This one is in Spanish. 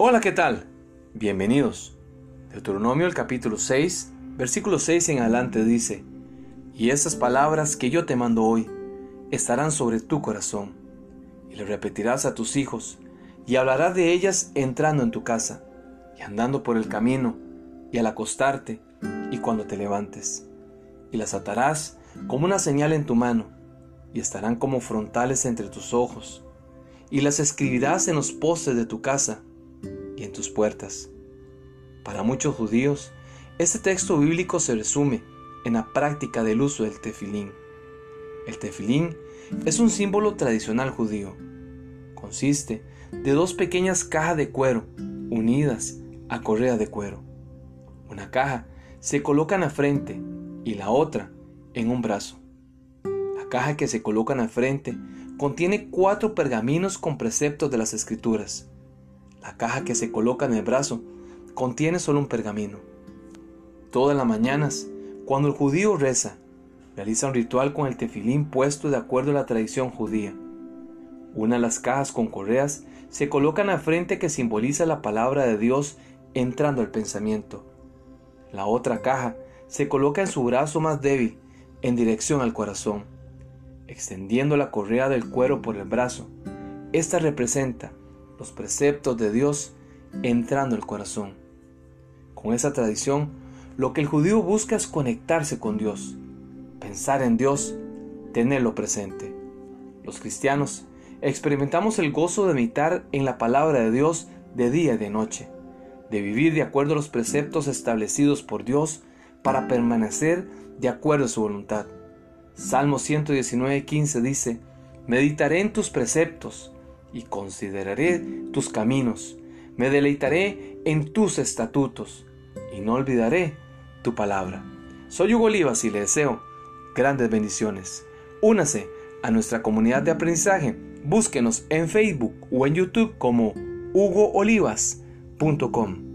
Hola, ¿qué tal? Bienvenidos. Deuteronomio el capítulo 6, versículo 6 en adelante dice, Y estas palabras que yo te mando hoy estarán sobre tu corazón, y le repetirás a tus hijos, y hablarás de ellas entrando en tu casa, y andando por el camino, y al acostarte, y cuando te levantes. Y las atarás como una señal en tu mano, y estarán como frontales entre tus ojos, y las escribirás en los postes de tu casa y en tus puertas. Para muchos judíos, este texto bíblico se resume en la práctica del uso del tefilín. El tefilín es un símbolo tradicional judío. Consiste de dos pequeñas cajas de cuero unidas a correa de cuero. Una caja se coloca en la frente y la otra en un brazo. La caja que se coloca en la frente contiene cuatro pergaminos con preceptos de las escrituras. La caja que se coloca en el brazo contiene solo un pergamino. Todas las mañanas, cuando el judío reza, realiza un ritual con el tefilín puesto de acuerdo a la tradición judía. Una de las cajas con correas se coloca en la frente que simboliza la palabra de Dios entrando al pensamiento. La otra caja se coloca en su brazo más débil, en dirección al corazón, extendiendo la correa del cuero por el brazo. Esta representa los preceptos de Dios entrando al corazón. Con esa tradición, lo que el judío busca es conectarse con Dios, pensar en Dios, tenerlo presente. Los cristianos experimentamos el gozo de meditar en la palabra de Dios de día y de noche, de vivir de acuerdo a los preceptos establecidos por Dios para permanecer de acuerdo a su voluntad. Salmo 119.15 dice, Meditaré en tus preceptos y consideraré tus caminos. Me deleitaré en tus estatutos y no olvidaré tu palabra. Soy Hugo Olivas y le deseo grandes bendiciones. Únase a nuestra comunidad de aprendizaje. Búsquenos en Facebook o en YouTube como hugoolivas.com.